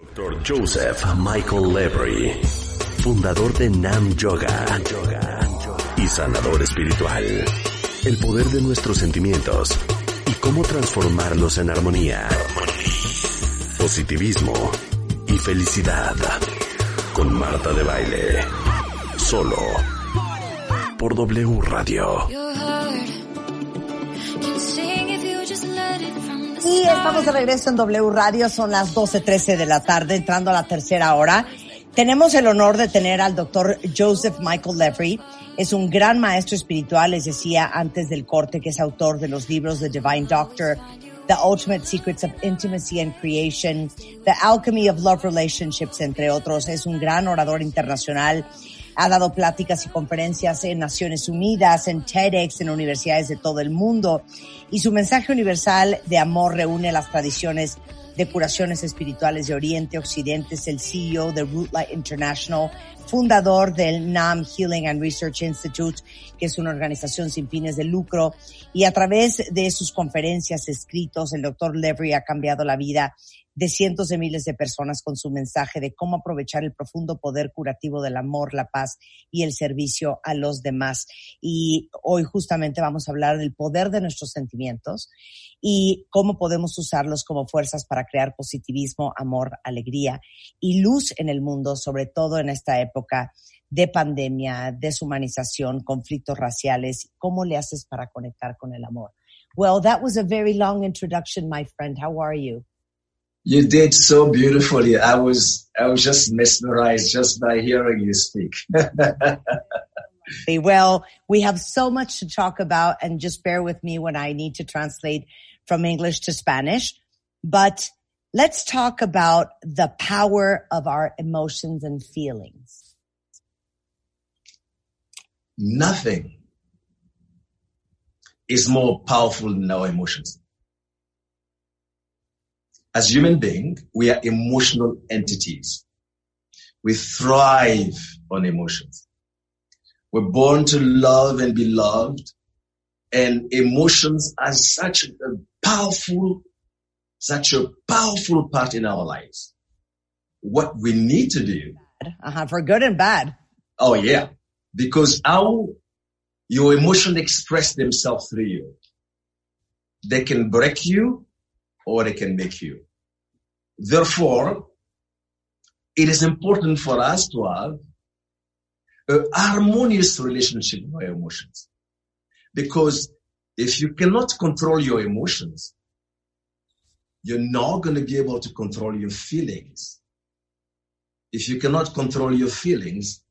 Dr. Joseph Michael Levery, fundador de Nam Yoga y sanador espiritual. El poder de nuestros sentimientos y cómo transformarlos en armonía, positivismo y felicidad. Con Marta de Baile. Solo por W Radio. Y estamos de regreso en W Radio, son las 12.13 de la tarde, entrando a la tercera hora. Tenemos el honor de tener al doctor Joseph Michael Levry. Es un gran maestro espiritual, les decía antes del corte, que es autor de los libros The Divine Doctor, The Ultimate Secrets of Intimacy and Creation, The Alchemy of Love Relationships, entre otros. Es un gran orador internacional. Ha dado pláticas y conferencias en Naciones Unidas, en TEDx, en universidades de todo el mundo. Y su mensaje universal de amor reúne las tradiciones de curaciones espirituales de Oriente, Occidente. Es el CEO de Root Light International, fundador del NAM Healing and Research Institute, que es una organización sin fines de lucro. Y a través de sus conferencias, escritos, el doctor Levry ha cambiado la vida de cientos de miles de personas con su mensaje de cómo aprovechar el profundo poder curativo del amor, la paz y el servicio a los demás. Y hoy justamente vamos a hablar del poder de nuestros sentimientos y cómo podemos usarlos como fuerzas para crear positivismo, amor, alegría y luz en el mundo, sobre todo en esta época de pandemia, deshumanización, conflictos raciales. ¿Cómo le haces para conectar con el amor? Well, that was a very long introduction, my friend. How are you? You did so beautifully. I was I was just mesmerized just by hearing you speak. well, we have so much to talk about and just bear with me when I need to translate from English to Spanish. But let's talk about the power of our emotions and feelings. Nothing is more powerful than our emotions as human beings, we are emotional entities. We thrive on emotions. We're born to love and be loved. And emotions are such a powerful, such a powerful part in our lives. What we need to do. Uh-huh, for good and bad. Oh yeah. Because how your emotions express themselves through you. They can break you or they can make you. Therefore, it is important for us to have a harmonious relationship with our emotions. Because if you cannot control your emotions, you're not going to be able to control your feelings. If you cannot control your feelings,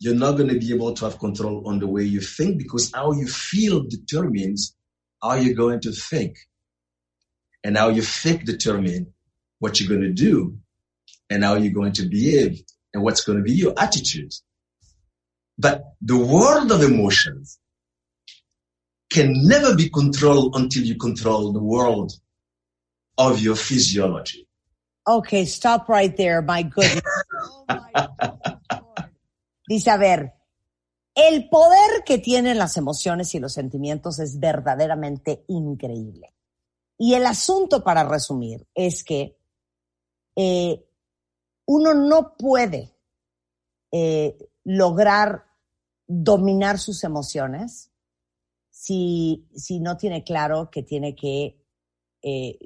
you're not going to be able to have control on the way you think because how you feel determines how you're going to think. And how you think determine what you're going to do and how you're going to behave and what's going to be your attitude. But the world of emotions can never be controlled until you control the world of your physiology. Okay, stop right there, my goodness. oh my Dice, a ver, el poder que tienen las emociones y los sentimientos es verdaderamente increíble. Y el asunto, para resumir, es que eh, uno no puede eh, lograr dominar sus emociones si, si no tiene claro que tiene que, eh,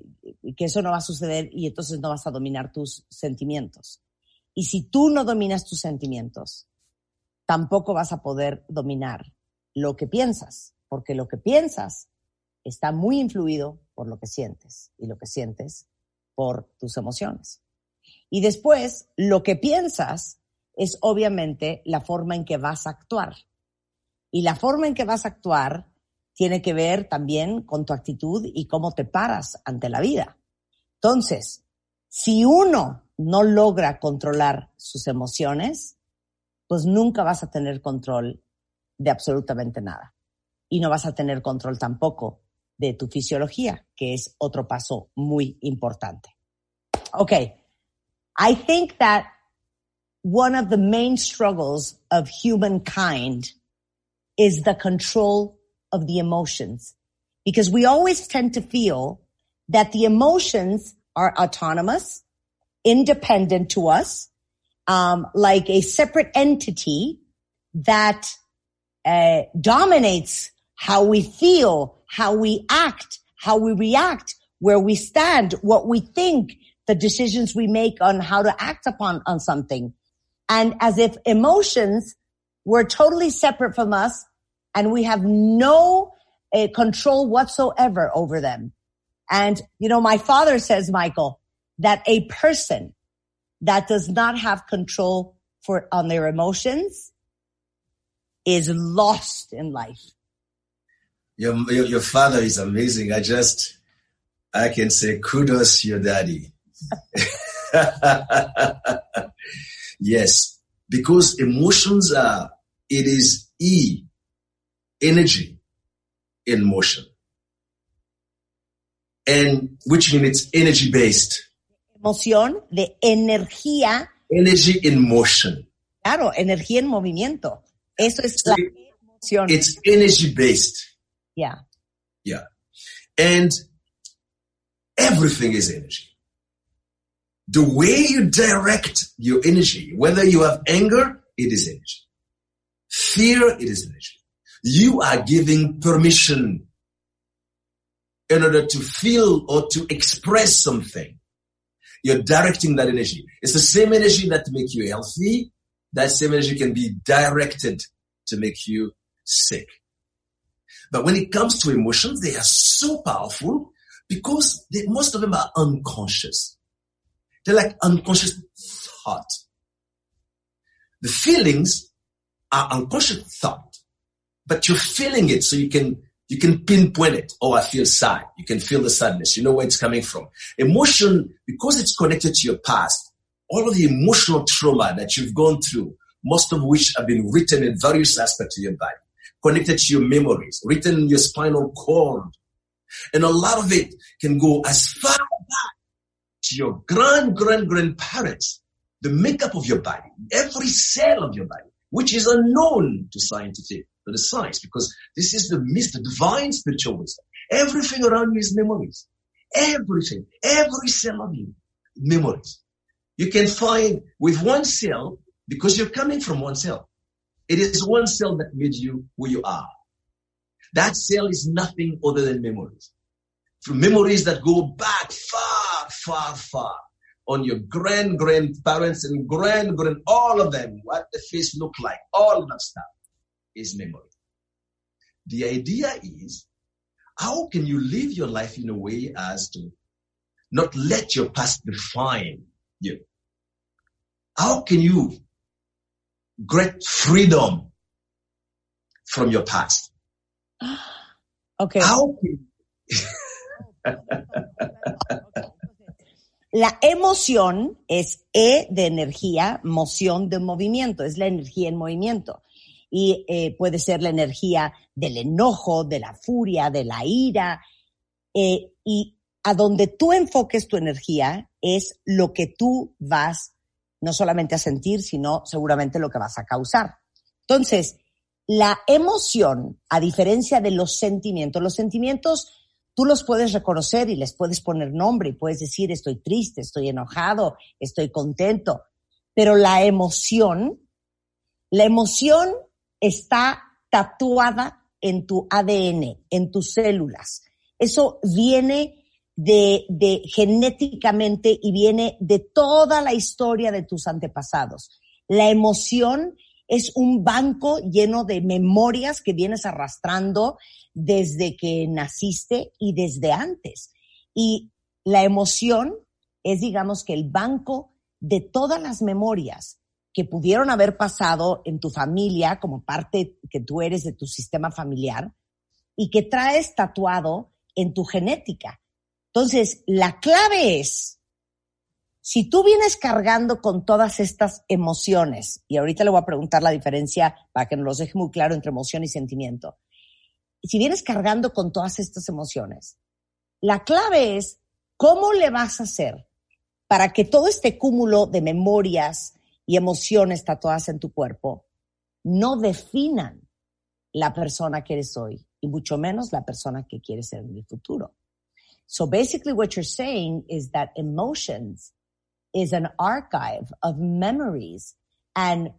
que eso no va a suceder y entonces no vas a dominar tus sentimientos. Y si tú no dominas tus sentimientos, tampoco vas a poder dominar lo que piensas, porque lo que piensas está muy influido por lo que sientes y lo que sientes por tus emociones. Y después, lo que piensas es obviamente la forma en que vas a actuar. Y la forma en que vas a actuar tiene que ver también con tu actitud y cómo te paras ante la vida. Entonces, Si uno no logra controlar sus emociones, pues nunca vas a tener control de absolutamente nada. Y no vas a tener control tampoco de tu fisiología, que es otro paso muy importante. Okay. I think that one of the main struggles of humankind is the control of the emotions. Because we always tend to feel that the emotions are autonomous, independent to us, um, like a separate entity that uh, dominates how we feel, how we act, how we react, where we stand, what we think, the decisions we make on how to act upon on something. And as if emotions were totally separate from us and we have no uh, control whatsoever over them. And, you know, my father says, Michael, that a person that does not have control for on their emotions is lost in life. Your, your, your father is amazing. I just, I can say kudos your daddy. yes, because emotions are, it is E, energy in motion. And which means it's energy based. Emoción de energía. Energy in motion. Claro, energía en movimiento. Eso es la emoción. It's energy based. Yeah. Yeah. And everything is energy. The way you direct your energy, whether you have anger, it is energy. Fear, it is energy. You are giving permission in order to feel or to express something. You're directing that energy. It's the same energy that make you healthy. That same energy can be directed to make you sick. But when it comes to emotions, they are so powerful because they, most of them are unconscious. They're like unconscious thought. The feelings are unconscious thought, but you're feeling it so you can, you can pinpoint it. Oh, I feel sad. You can feel the sadness. You know where it's coming from. Emotion, because it's connected to your past, all of the emotional trauma that you've gone through, most of which have been written in various aspects of your body, connected to your memories, written in your spinal cord. And a lot of it can go as far back to your grand, grand, grandparents, the makeup of your body, every cell of your body, which is unknown to scientific, to the science, because this is the myth, the divine spiritual wisdom. Everything around you is memories. Everything, every cell of you, memories. You can find with one cell, because you're coming from one cell. It is one cell that made you who you are. That cell is nothing other than memories. From memories that go back far, far, far on your grand grandparents and grand grand, all of them, what the face look like, all of that stuff is memory. The idea is, how can you live your life in a way as to not let your past define you? How can you get freedom from your past? Okay. How can La emoción es E de energía, moción de movimiento, es la energía en movimiento. Y eh, puede ser la energía del enojo, de la furia, de la ira. eh, y a donde tú enfoques tu energía es lo que tú vas no solamente a sentir, sino seguramente lo que vas a causar. Entonces, la emoción, a diferencia de los sentimientos, los sentimientos tú los puedes reconocer y les puedes poner nombre y puedes decir estoy triste, estoy enojado, estoy contento, pero la emoción, la emoción está tatuada en tu ADN, en tus células. Eso viene de, de genéticamente y viene de toda la historia de tus antepasados. La emoción es un banco lleno de memorias que vienes arrastrando desde que naciste y desde antes. Y la emoción es, digamos, que el banco de todas las memorias que pudieron haber pasado en tu familia como parte que tú eres de tu sistema familiar y que traes tatuado en tu genética. Entonces, la clave es Si tú vienes cargando con todas estas emociones, y ahorita le voy a preguntar la diferencia para que nos los deje muy claro entre emoción y sentimiento. Si vienes cargando con todas estas emociones, la clave es cómo le vas a hacer para que todo este cúmulo de memorias y emociones tatuadas en tu cuerpo no definan la persona que eres hoy y mucho menos la persona que quieres ser en el futuro. So basically what you're saying is that emotions is an archive of memories and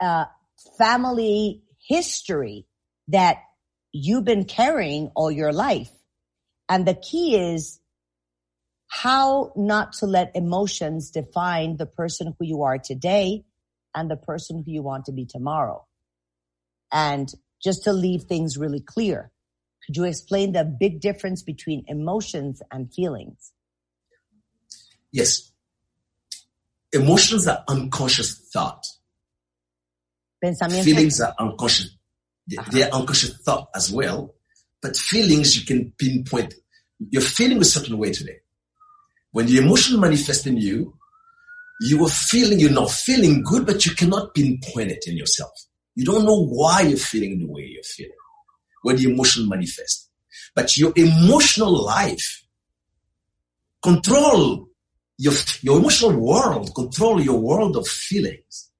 uh, family history that you've been carrying all your life. And the key is how not to let emotions define the person who you are today and the person who you want to be tomorrow. And just to leave things really clear, could you explain the big difference between emotions and feelings? Yes emotions are unconscious thought. Feelings are unconscious. They are unconscious thought as well. But feelings you can pinpoint. You're feeling a certain way today. When the emotion manifests in you, you are feeling, you're not feeling good, but you cannot pinpoint it in yourself. You don't know why you're feeling the way you're feeling, when the emotion manifests. But your emotional life control your, your emotional world control your world of feelings.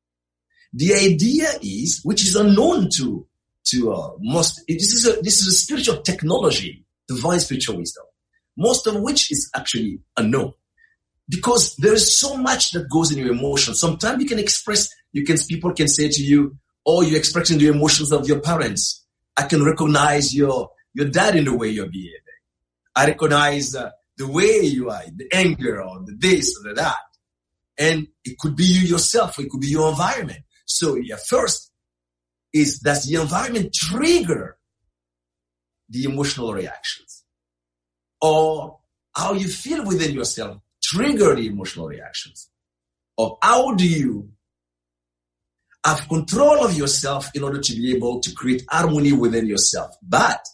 The idea is, which is unknown to, to, uh, most, this is a, this is a spiritual technology, divine spiritual wisdom, most of which is actually unknown. Because there is so much that goes in your emotions. Sometimes you can express, you can, people can say to you, oh, you're expressing the emotions of your parents. I can recognize your, your dad in the way you're behaving. I recognize uh, the way you are, the anger or the this or the that. And it could be you yourself, it could be your environment. So yeah, first is does the environment trigger the emotional reactions? Or how you feel within yourself trigger the emotional reactions? Or how do you have control of yourself in order to be able to create harmony within yourself? But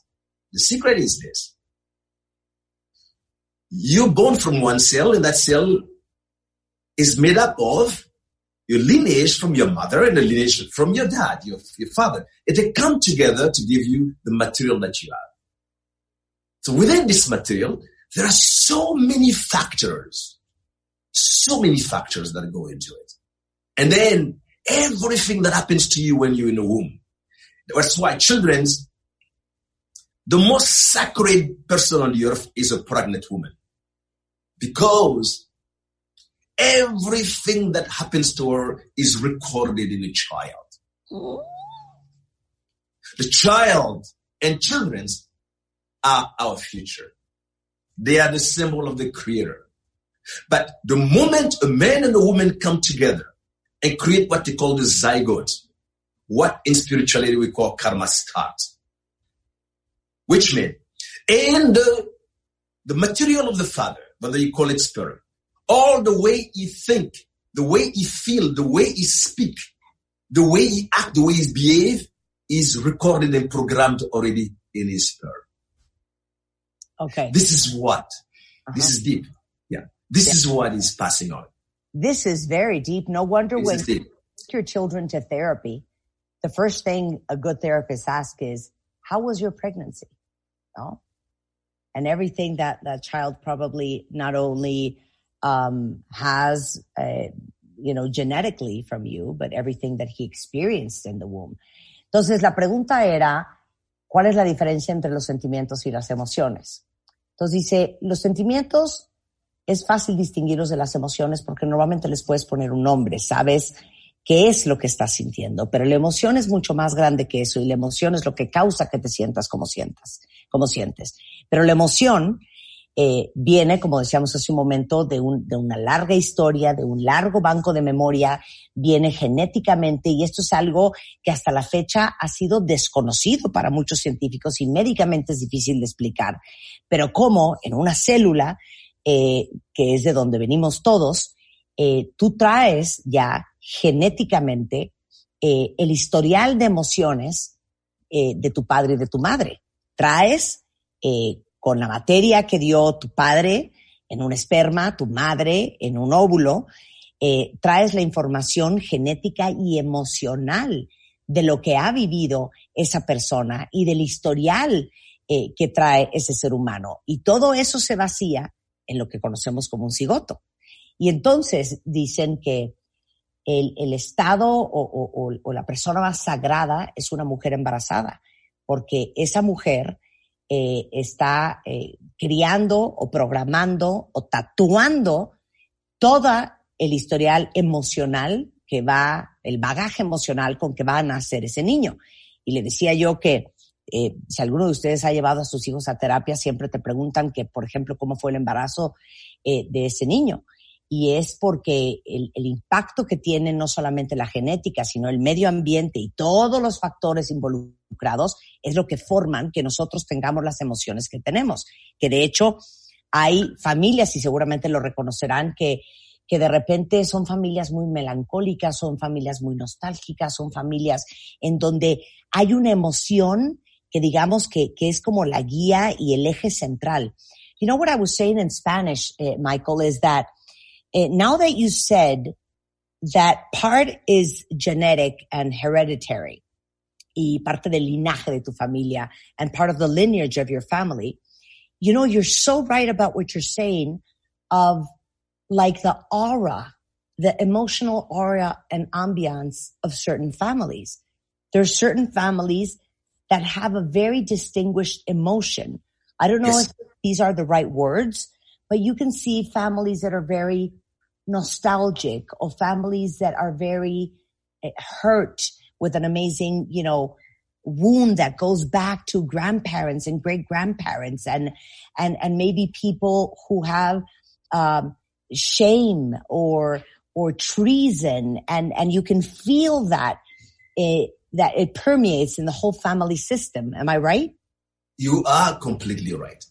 the secret is this you're born from one cell and that cell is made up of your lineage from your mother and the lineage from your dad, your, your father. And they come together to give you the material that you have. So within this material, there are so many factors, so many factors that go into it. And then everything that happens to you when you're in the womb. That's why children's, the most sacred person on the earth is a pregnant woman because everything that happens to her is recorded in the child. The child and children's are our future. They are the symbol of the creator. But the moment a man and a woman come together and create what they call the zygote, what in spirituality we call karma start, which means in the, the material of the father, whether you call it spirit. All the way he think, the way he feel, the way he speak, the way he act, the way he behave is recorded and programmed already in his spirit. Okay. This is what. Uh-huh. This is deep. Yeah. This yeah. is what is passing on. This is very deep. No wonder this when you take your children to therapy, the first thing a good therapist asks is, how was your pregnancy? No? and everything that that child probably not only um, has, uh, you know, genetically from you, but everything that he experienced in the womb. Entonces, la pregunta era, ¿cuál es la diferencia entre los sentimientos y las emociones? Entonces dice, los sentimientos es fácil distinguirlos de las emociones porque normalmente les puedes poner un nombre, sabes qué es lo que estás sintiendo, pero la emoción es mucho más grande que eso y la emoción es lo que causa que te sientas como sientas, como sientes. Pero la emoción eh, viene, como decíamos hace un momento, de, un, de una larga historia, de un largo banco de memoria, viene genéticamente y esto es algo que hasta la fecha ha sido desconocido para muchos científicos y médicamente es difícil de explicar. Pero cómo en una célula, eh, que es de donde venimos todos, eh, tú traes ya genéticamente eh, el historial de emociones de tu padre y de tu madre. Traes con la materia que dio tu padre en un esperma, tu madre, en un óvulo, traes la información genética y emocional de lo que ha vivido esa persona y del historial que trae ese ser humano. Y todo eso se vacía en lo que conocemos como un cigoto. Y entonces dicen que el, estado o, la persona más sagrada es una mujer embarazada, porque esa mujer eh, está eh, criando o programando o tatuando toda el historial emocional que va, el bagaje emocional con que va a nacer ese niño. Y le decía yo que eh, si alguno de ustedes ha llevado a sus hijos a terapia, siempre te preguntan que, por ejemplo, cómo fue el embarazo eh, de ese niño. Y es porque el, el, impacto que tiene no solamente la genética, sino el medio ambiente y todos los factores involucrados es lo que forman que nosotros tengamos las emociones que tenemos. Que de hecho hay familias, y seguramente lo reconocerán, que que de repente son familias muy melancólicas, son familias muy nostálgicas, son familias en donde hay una emoción que digamos que, que es como la guía y el eje central. You know what I was saying in Spanish, uh, Michael, is that uh, now that you said that part is genetic and hereditary, y parte del linaje de tu familia, and part of the lineage of your family, you know, you're so right about what you're saying of like the aura, the emotional aura and ambiance of certain families. There are certain families that have a very distinguished emotion. I don't know yes. if these are the right words, but you can see families that are very nostalgic or families that are very eh, hurt with an amazing, you know, wound that goes back to grandparents and great grandparents and, and, and maybe people who have, um, shame or or treason and and you can feel that it that it permeates in the whole family system. Am i right? You are completely right.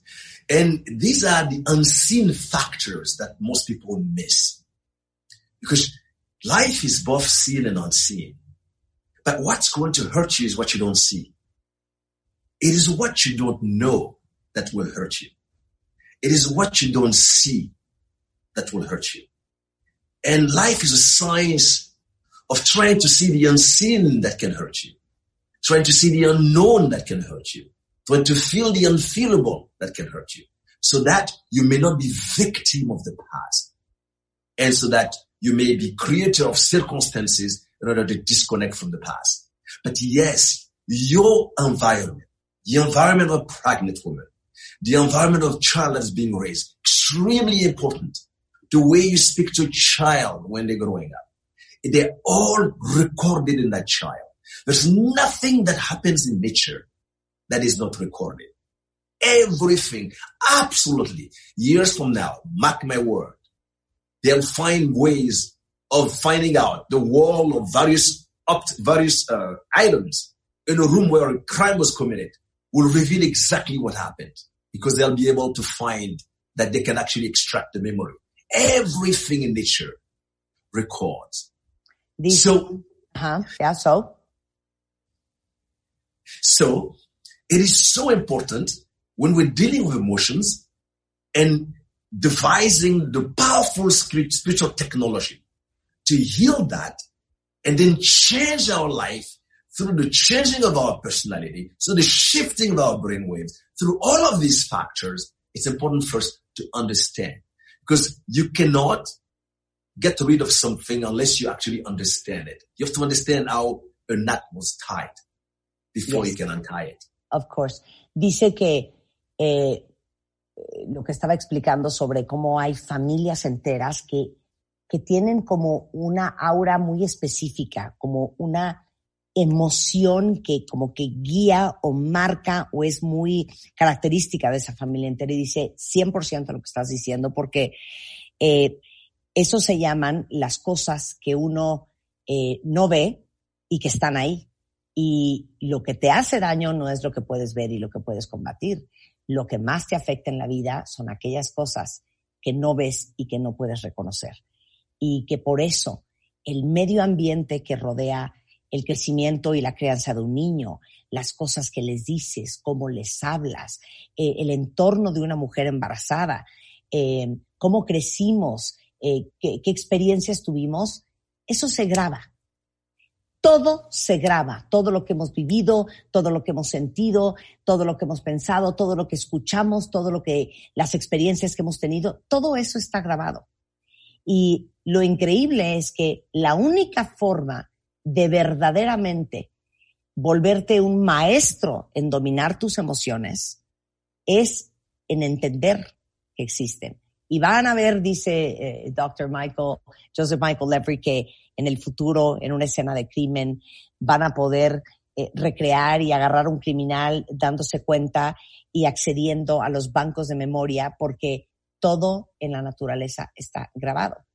And these are the unseen factors that most people miss. Because life is both seen and unseen. But what's going to hurt you is what you don't see. It is what you don't know that will hurt you. It is what you don't see that will hurt you. And life is a science of trying to see the unseen that can hurt you, trying to see the unknown that can hurt you, trying to feel the unfeelable that can hurt you, so that you may not be victim of the past, and so that you may be creator of circumstances in order to disconnect from the past. But yes, your environment, the environment of pregnant woman, the environment of child that's being raised, extremely important the way you speak to a child when they're growing up. They're all recorded in that child. There's nothing that happens in nature that is not recorded. Everything, absolutely. Years from now, mark my word, they'll find ways of finding out the wall of various various uh, items in a room where a crime was committed will reveal exactly what happened because they'll be able to find that they can actually extract the memory everything in nature records. These, so, huh? Yeah. So, so it is so important when we're dealing with emotions and devising the powerful spiritual technology to heal that and then change our life through the changing of our personality, so the shifting of our brain waves, through all of these factors, it's important first to understand because you cannot get rid of something unless you actually understand it. You have to understand how a knot was tied before yes. you can untie it. Of course. Dice que eh, lo que estaba explicando sobre cómo hay familias enteras que, que tienen como una aura muy específica, como una emoción que como que guía o marca o es muy característica de esa familia entera y dice 100% lo que estás diciendo porque eh, eso se llaman las cosas que uno eh, no ve y que están ahí. Y lo que te hace daño no es lo que puedes ver y lo que puedes combatir. Lo que más te afecta en la vida son aquellas cosas que no ves y que no puedes reconocer. Y que por eso el medio ambiente que rodea el crecimiento y la crianza de un niño, las cosas que les dices, cómo les hablas, eh, el entorno de una mujer embarazada, eh, cómo crecimos, eh, qué, qué experiencias tuvimos, eso se graba. Todo se graba, todo lo que hemos vivido, todo lo que hemos sentido, todo lo que hemos pensado, todo lo que escuchamos, todo lo que, las experiencias que hemos tenido, todo eso está grabado. Y lo increíble es que la única forma de verdaderamente volverte un maestro en dominar tus emociones es en entender que existen. Y van a ver, dice eh, Dr. Michael, Joseph Michael Levry, que en el futuro, en una escena de crimen, van a poder eh, recrear y agarrar a un criminal dándose cuenta y accediendo a los bancos de memoria porque todo en la naturaleza está grabado.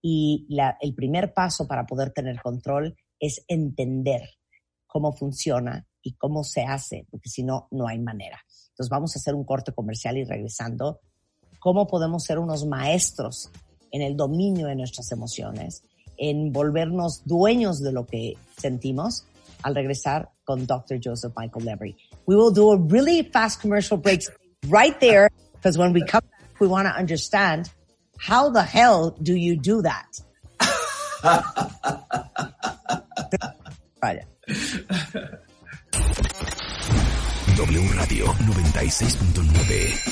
Y el primer paso para poder tener control es entender cómo funciona y cómo se hace, porque si no, no hay manera. Entonces vamos a hacer un corte comercial y regresando, cómo podemos ser unos maestros en el dominio de nuestras emociones, en volvernos dueños de lo que sentimos al regresar con Dr. Joseph Michael Levry. We will do a really fast commercial break right there because when we come back, we want to understand how the hell do you do that? W Radio 96.9.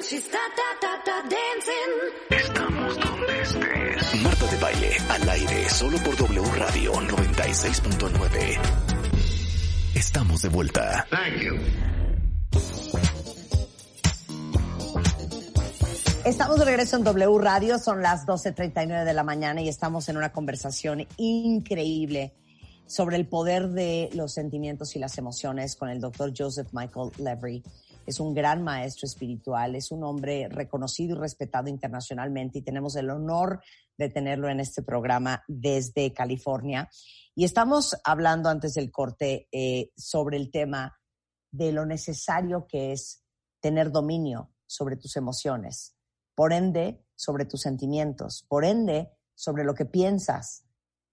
She's dancing. Estamos donde estés. Marta de baile al aire solo por W Radio 96.9. Estamos de vuelta. Estamos de regreso en W Radio, son las 12.39 de la mañana y estamos en una conversación increíble sobre el poder de los sentimientos y las emociones con el doctor Joseph Michael Levry. Es un gran maestro espiritual, es un hombre reconocido y respetado internacionalmente y tenemos el honor de tenerlo en este programa desde California. Y estamos hablando antes del corte eh, sobre el tema de lo necesario que es tener dominio sobre tus emociones, por ende sobre tus sentimientos, por ende sobre lo que piensas,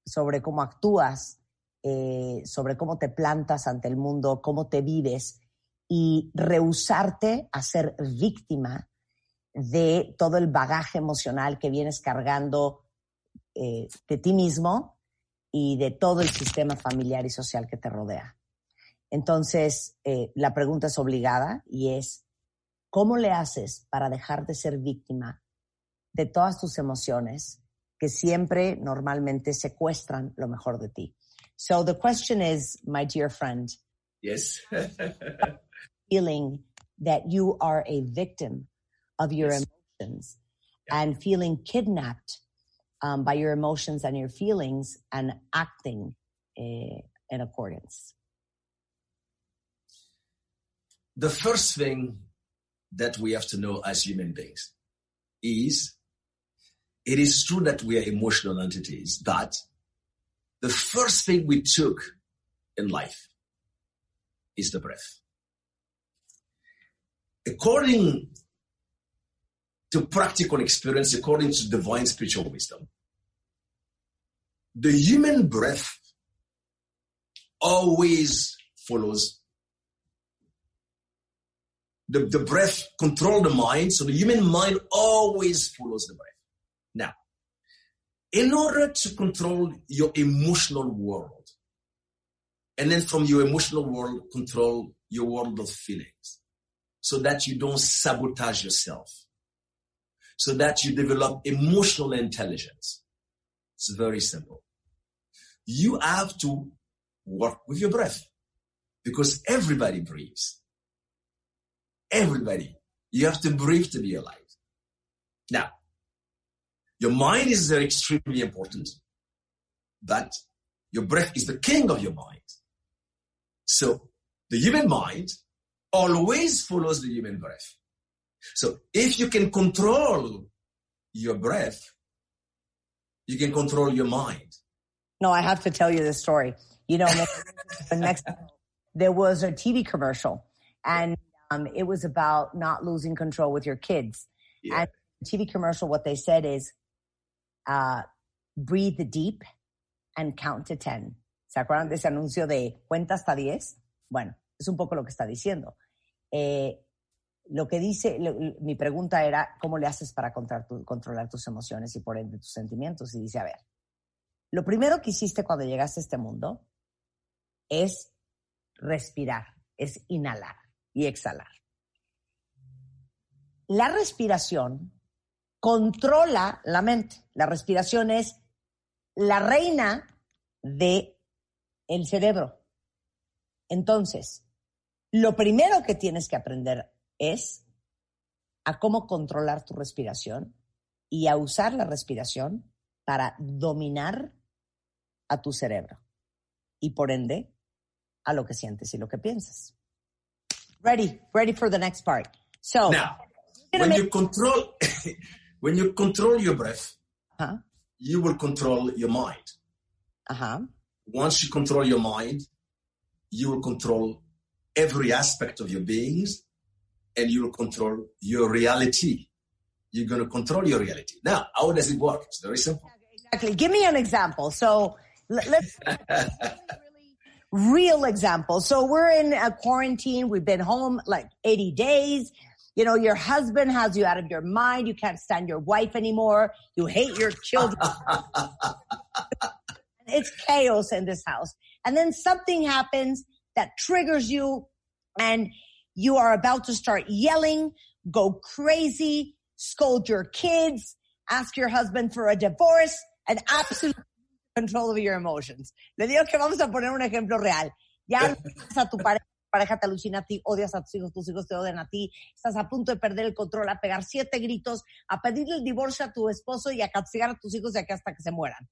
sobre cómo actúas, eh, sobre cómo te plantas ante el mundo, cómo te vives y rehusarte a ser víctima de todo el bagaje emocional que vienes cargando eh, de ti mismo y de todo el sistema familiar y social que te rodea. Entonces, eh, la pregunta es obligada y es, ¿cómo le haces para dejar de ser víctima de todas tus emociones que siempre normalmente secuestran lo mejor de ti? So the question is, my dear friend, Yes. feeling that you are a victim of your Yes. emotions and feeling kidnapped um, by your emotions and your feelings and acting uh, in accordance. the first thing that we have to know as human beings is it is true that we are emotional entities, that the first thing we took in life is the breath. According to practical experience, according to divine spiritual wisdom, the human breath always follows the, the breath control the mind, so the human mind always follows the breath. Now, in order to control your emotional world, and then from your emotional world, control your world of feelings, so that you don't sabotage yourself, so that you develop emotional intelligence. It's very simple. You have to work with your breath because everybody breathes. Everybody. You have to breathe to be alive. Now, your mind is extremely important, but your breath is the king of your mind. So the human mind always follows the human breath. So if you can control your breath, you can control your mind. No, I have to tell you this story. You know, in Mexico, there was a TV commercial and um, it was about not losing control with your kids. Yeah. And the TV commercial, what they said is, uh, breathe deep and count to 10. ¿Se acuerdan de ese anuncio de cuenta hasta 10? Bueno, es un poco lo que está diciendo. Eh, lo que dice, mi pregunta era, ¿cómo le haces para controlar tus emociones y por ende tus sentimientos? Y dice, a ver, lo primero que hiciste cuando llegaste a este mundo es respirar, es inhalar y exhalar. La respiración controla la mente. La respiración es la reina de el cerebro. Entonces, lo primero que tienes que aprender es a cómo controlar tu respiración y a usar la respiración para dominar a tu cerebro y por ende a lo que sientes y lo que piensas. Ready, ready for the next part. So, Now, when make- you control, when you control your breath, ajá, you will control your mind. ajá, Once you control your mind, you will control every aspect of your beings and you will control your reality. You're going to control your reality. Now, how does it work? It's very simple. exactly. Give me an example. So let, let's real example. So we're in a quarantine. We've been home like 80 days. You know, your husband has you out of your mind. You can't stand your wife anymore. You hate your children. it's chaos in this house. And then something happens that triggers you and you are about to start yelling, go crazy, scold your kids, ask your husband for a divorce, and absolute control of your emotions. Le digo que vamos a poner un ejemplo real. Ya a tu pareja, tu pareja te alucina a ti, odias a tus hijos, tus hijos te odian a ti, estás a punto de perder el control, a pegar siete gritos, a pedirle el divorcio a tu esposo y a castigar a tus hijos de aquí hasta que se mueran.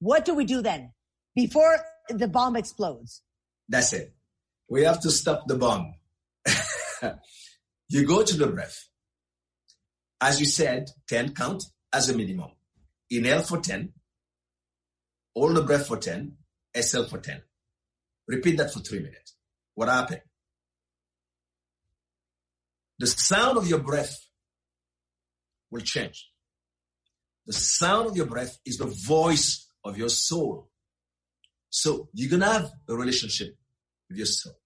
What do we do then? Before the bomb explodes. That's it. We have to stop the bomb. you go to the breath. As you said, 10 count as a minimum. Inhale for 10. Hold the breath for 10. Exhale for 10. Repeat that for three minutes. What happened? The sound of your breath will change. The sound of your breath is the voice of your soul. So you're going to have a relationship with your soul.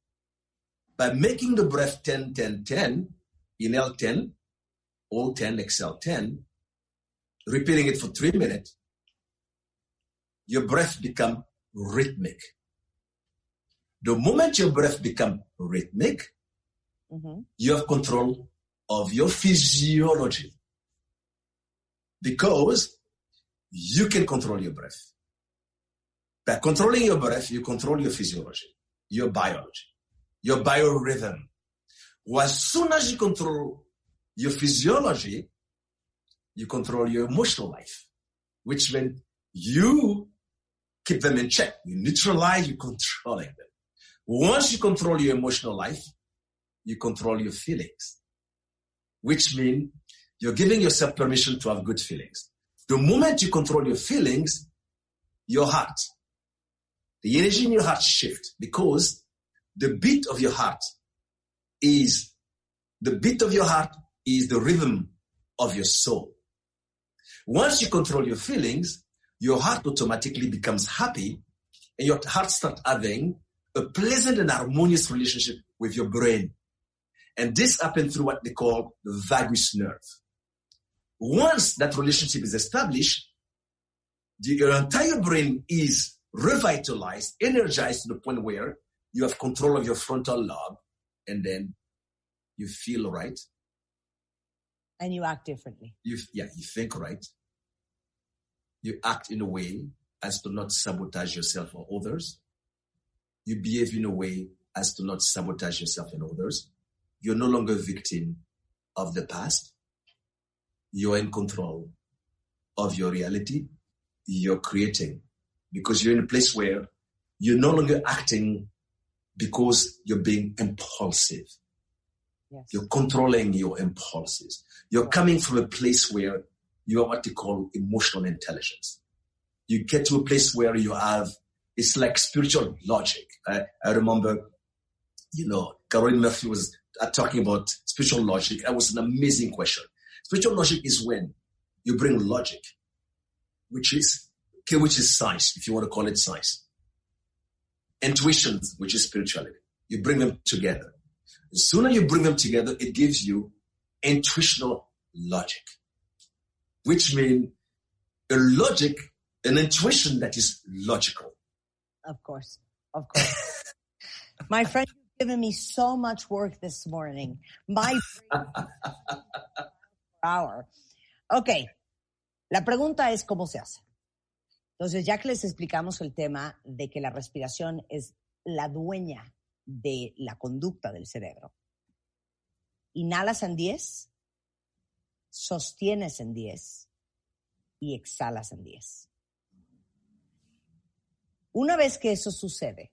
By making the breath 10, 10, 10, inhale 10, hold 10, exhale 10, repeating it for three minutes, your breath become rhythmic. The moment your breath become rhythmic, Mhm. you have control of your physiology. Because you can control your breath. By controlling your breath, you control your physiology, your biology, your biorhythm. Well, as soon as you control your physiology, you control your emotional life, which means you keep them in check. You neutralize, you controlling them. Once you control your emotional life, you control your feelings, which means you're giving yourself permission to have good feelings. The moment you control your feelings, your heart, the energy in your heart shift because the beat of your heart is, the beat of your heart is the rhythm of your soul. Once you control your feelings, your heart automatically becomes happy and your heart starts having a pleasant and harmonious relationship with your brain. And this happens through what they call the vagus nerve. Once that relationship is established, the, your entire brain is revitalized, energized to the point where you have control of your frontal lobe and then you feel right. And you act differently. You, yeah, you think right. You act in a way as to not sabotage yourself or others. You behave in a way as to not sabotage yourself and others. You're no longer a victim of the past. You're in control of your reality. You're creating because you're in a place where you're no longer acting because you're being impulsive. Yes. You're controlling your impulses. You're coming from a place where you are what they call emotional intelligence. You get to a place where you have, it's like spiritual logic. I, I remember, you know, Caroline Murphy was uh, talking about spiritual logic. That was an amazing question. Spiritual logic is when you bring logic, which is, okay, which is science, if you want to call it science. Intuition, which is spirituality. You bring them together. The sooner you bring them together, it gives you intuitional logic, which means a logic, an intuition that is logical. Of course. Of course. My friend, you've given me so much work this morning. My hour. Ok. La pregunta es cómo se hace. Entonces, ya que les explicamos el tema de que la respiración es la dueña de la conducta del cerebro. Inhalas en 10, sostienes en 10 y exhalas en 10. Una vez que eso sucede,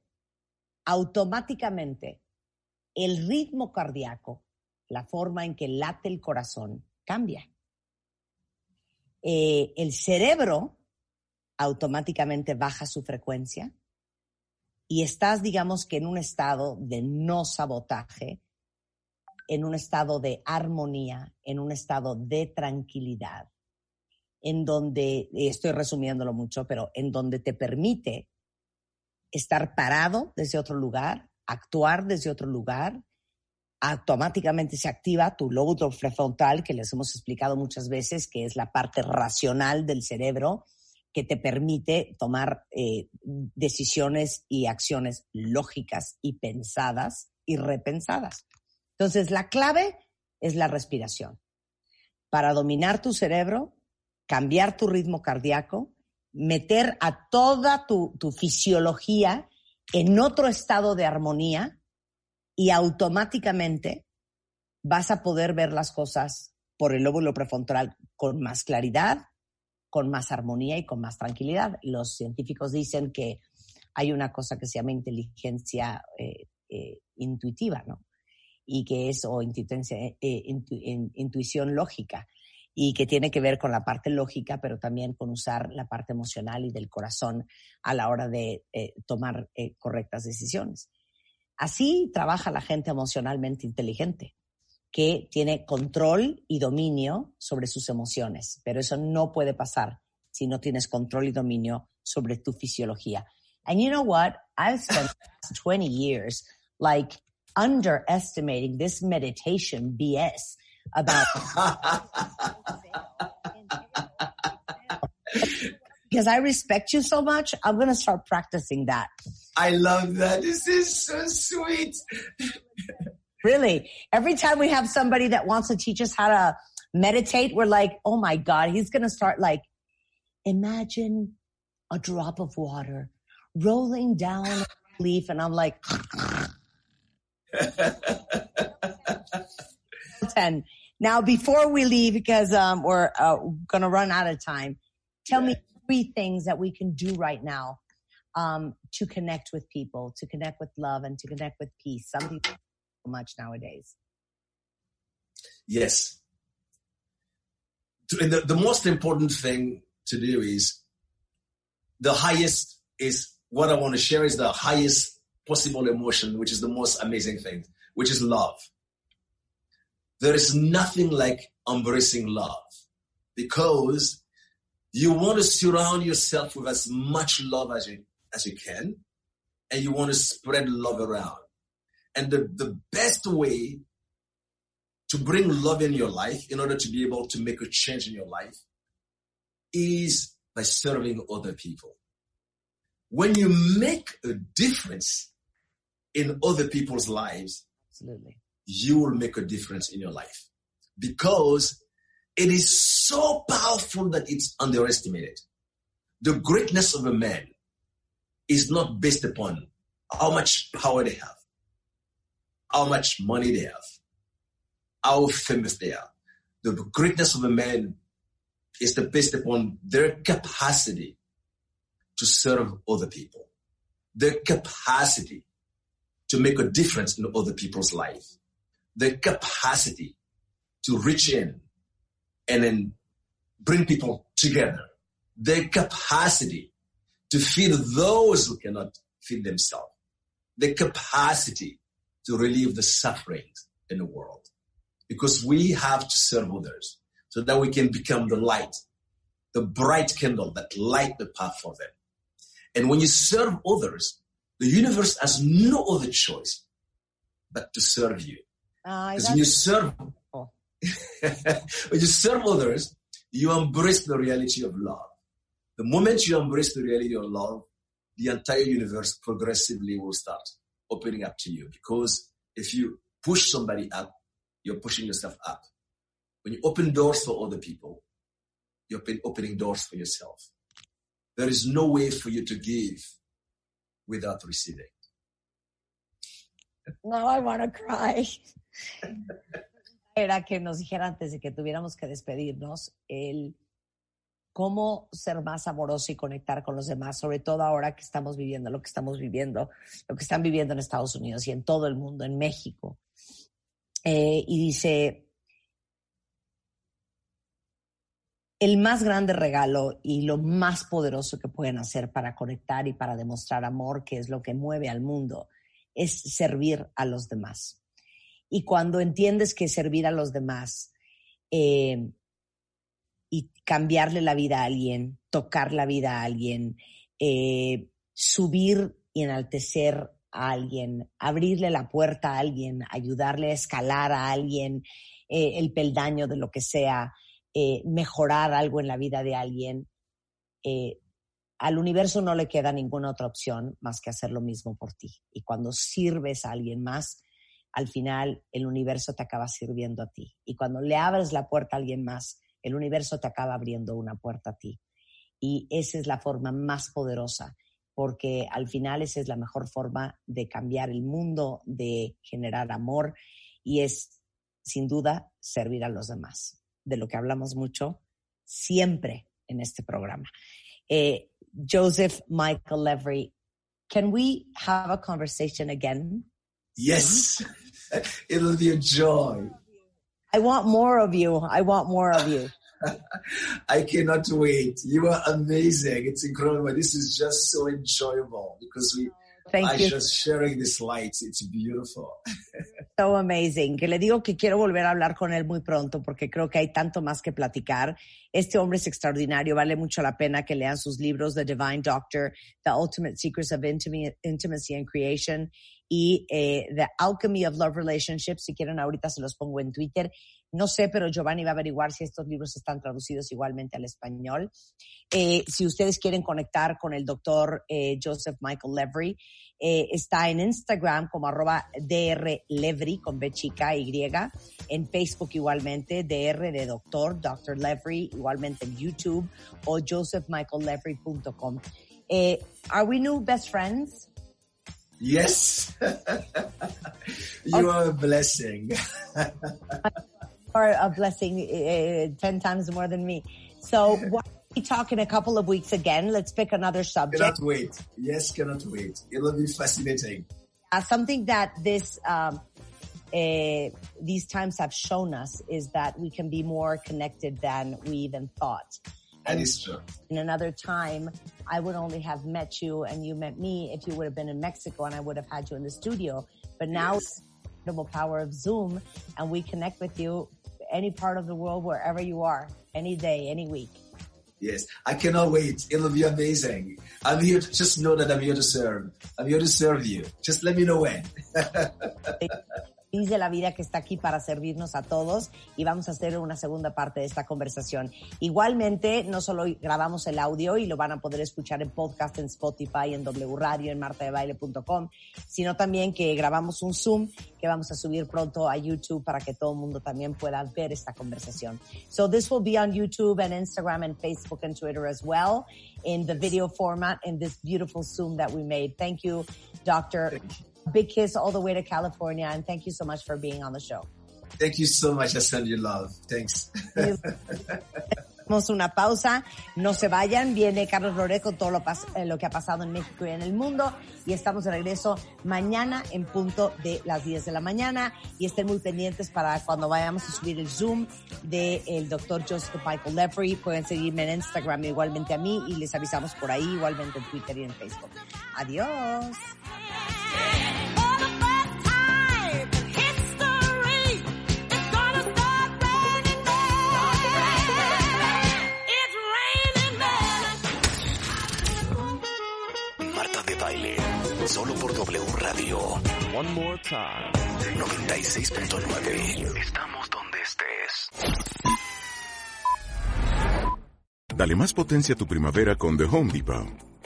automáticamente el ritmo cardíaco, la forma en que late el corazón, cambia. Eh, el cerebro automáticamente baja su frecuencia y estás, digamos que en un estado de no sabotaje, en un estado de armonía, en un estado de tranquilidad, en donde, estoy resumiéndolo mucho, pero en donde te permite estar parado desde otro lugar, actuar desde otro lugar, automáticamente se activa tu lóbulo prefrontal, que les hemos explicado muchas veces, que es la parte racional del cerebro, que te permite tomar eh, decisiones y acciones lógicas y pensadas y repensadas. Entonces, la clave es la respiración. Para dominar tu cerebro, cambiar tu ritmo cardíaco, meter a toda tu, tu fisiología en otro estado de armonía y automáticamente vas a poder ver las cosas por el lóbulo prefrontal con más claridad, con más armonía y con más tranquilidad. Los científicos dicen que hay una cosa que se llama inteligencia eh, eh, intuitiva, ¿no? Y que es, o eh, intuición lógica, y que tiene que ver con la parte lógica, pero también con usar la parte emocional y del corazón a la hora de tomar correctas decisiones. Así trabaja la gente emocionalmente inteligente que tiene control y dominio sobre sus emociones, pero eso no puede pasar si no tienes control y dominio sobre tu fisiología. And you know what? I've spent 20 years like underestimating this meditation BS about because I respect you so much, I'm going to start practicing that. I love that. This is so sweet. Really. Every time we have somebody that wants to teach us how to meditate, we're like, oh my God, he's going to start like, imagine a drop of water rolling down a leaf. And I'm like, 10. Now, before we leave, because um, we're uh, going to run out of time, tell me three things that we can do right now um, to connect with people, to connect with love, and to connect with peace. Some people much nowadays. Yes. The, the most important thing to do is the highest is what I want to share is the highest possible emotion, which is the most amazing thing, which is love. There is nothing like embracing love because you want to surround yourself with as much love as you, as you can and you want to spread love around. And the, the best way to bring love in your life in order to be able to make a change in your life is by serving other people. When you make a difference in other people's lives, absolutely, you will make a difference in your life because it is so powerful that it's underestimated. The greatness of a man is not based upon how much power they have how much money they have, how famous they are. The greatness of a man is based upon their capacity to serve other people, their capacity to make a difference in other people's life. their capacity to reach in and then bring people together, their capacity to feed those who cannot feed themselves, the capacity to relieve the sufferings in the world. Because we have to serve others so that we can become the light, the bright candle that light the path for them. And when you serve others, the universe has no other choice but to serve you. Because when you serve, Oh. when you serve others, you embrace the reality of love. The moment you embrace the reality of love, the entire universe progressively will start opening up to you. Because if you push somebody up, you're pushing yourself up. When you open doors for other people, you're open- opening doors for yourself. There is no way for you to give without receiving. No, I wanna cry. Era que nos dijera antes de que tuviéramos que despedirnos el cómo ser más amoroso y conectar con los demás, sobre todo ahora que estamos viviendo lo que estamos viviendo, lo que están viviendo en Estados Unidos y en todo el mundo, en México. Eh, y dice, el más grande regalo y lo más poderoso que pueden hacer para conectar y para demostrar amor, que es lo que mueve al mundo, es servir a los demás. Y cuando entiendes que servir a los demás eh, y cambiarle la vida a alguien, tocar la vida a alguien, eh, subir y enaltecer a alguien, abrirle la puerta a alguien, ayudarle a escalar a alguien, eh, el peldaño de lo que sea, eh, mejorar algo en la vida de alguien, al universo no le queda ninguna otra opción más que hacer lo mismo por ti. Y cuando sirves a alguien más, al final el universo te acaba sirviendo a ti. Y cuando le abres la puerta a alguien más, el universo te acaba abriendo una puerta a ti. Y esa es la forma más poderosa, porque al final esa es la mejor forma de cambiar el mundo, de generar amor y es, sin duda, servir a los demás, de lo que hablamos mucho siempre en este programa. Eh, Joseph Michael Levery, can we have a conversation again? Yes, it'll be a joy. I want more of you. I want more of you. I cannot wait. You are amazing. It's incredible. This is just so enjoyable because we Thank are you. just sharing this light. It's beautiful. So amazing. Que le digo que quiero volver a hablar con él muy pronto porque creo que hay tanto más que platicar. Este hombre es extraordinario. Vale mucho la pena que lean sus libros The Divine Doctor, The Ultimate Secrets of Intimacy and Creation y eh, The Alchemy of Love Relationships. Si quieren, ahorita se los pongo en Twitter. No sé, pero Giovanni va a averiguar si estos libros están traducidos igualmente al español. Eh, si ustedes quieren conectar con el doctor eh, Joseph Michael Levery, eh, está en Instagram como arroba DR Levery con B chica Y, en Facebook igualmente, DR de doctor, Dr. Levery, igualmente en YouTube o josephmichaellevery.com. Eh, are we new best friends? Yes. you are a blessing. Or a blessing uh, 10 times more than me. So why don't we talk in a couple of weeks again? Let's pick another subject. cannot wait. Yes, cannot wait. It'll be fascinating. uh, something that this um, uh, these times have shown us is that we can be more connected than we even thought. That is true. In another time, I would only have met you and you met me if you would have been in Mexico and I would have had you in the studio. But now, Yes. the incredible power of Zoom and we connect with you any part of the world, wherever you are, any day, any week. Yes, I cannot wait. It'll be amazing. I'm here to just know that I'm here to serve. I'm here to serve you. Just let me know when. feliz de la vida que está aquí para servirnos a todos y vamos a hacer una segunda parte de esta conversación. Igualmente, no solo grabamos el audio y lo van a poder escuchar en podcast, en Spotify, en W Radio, en martadebaile.com, sino también que grabamos un Zoom que vamos a subir pronto a YouTube para que todo el mundo también pueda ver esta conversación. So this will be on YouTube and Instagram and Facebook and Twitter as well in the video format in this beautiful Zoom that we made. Thank you, Doctor. Big kiss all the way to California, and thank you so much for being on the show. Thank you so much. I send you love. Thanks. Hacemos una pausa, no se vayan, viene Carlos Lore con todo lo, eh, lo que ha pasado en México y en el mundo y estamos de regreso mañana en punto de las 10 de la mañana y estén muy pendientes para cuando vayamos a subir el Zoom del doctor Joseph Michael Lefrey. Pueden seguirme en Instagram igualmente a mí y les avisamos por ahí, igualmente en Twitter y en Facebook. Adiós. Marta de baile solo por W Radio. One more time. 96.9. Estamos donde estés. Dale más potencia a tu primavera con The Home Depot.